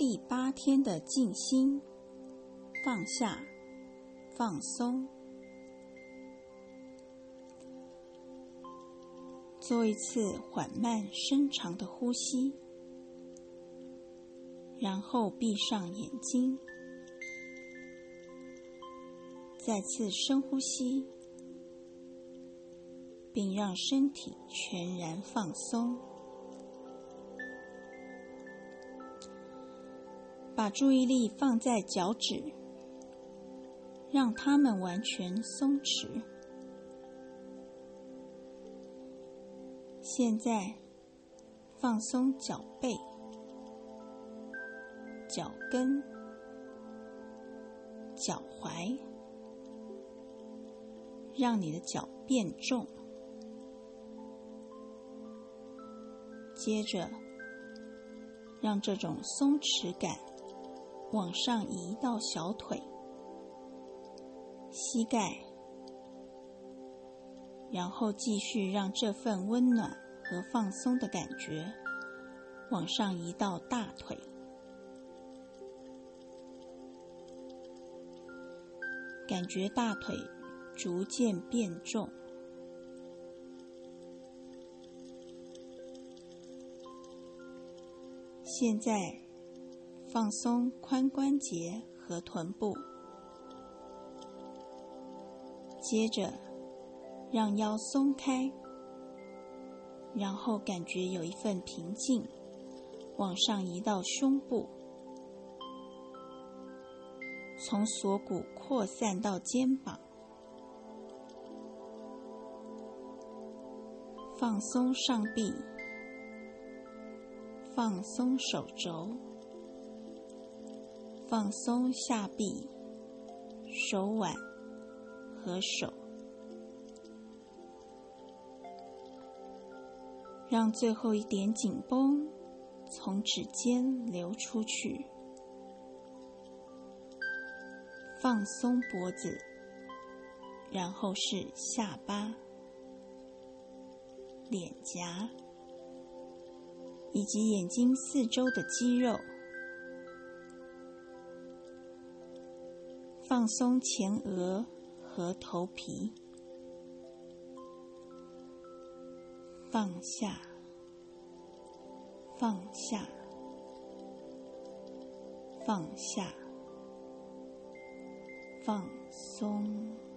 第八天的静心，放下，放松，做一次缓慢深长的呼吸，然后闭上眼睛，再次深呼吸，并让身体全然放松。把注意力放在脚趾，让它们完全松弛。现在放松脚背、脚跟、脚踝，让你的脚变重。接着，让这种松弛感。往上移到小腿、膝盖，然后继续让这份温暖和放松的感觉往上移到大腿，感觉大腿逐渐变重。现在。放松髋关节和臀部，接着让腰松开，然后感觉有一份平静往上移到胸部，从锁骨扩散到肩膀，放松上臂，放松手肘。放松下臂、手腕和手，让最后一点紧绷从指尖流出去。放松脖子，然后是下巴、脸颊以及眼睛四周的肌肉。放松前额和头皮，放下，放下，放下，放松。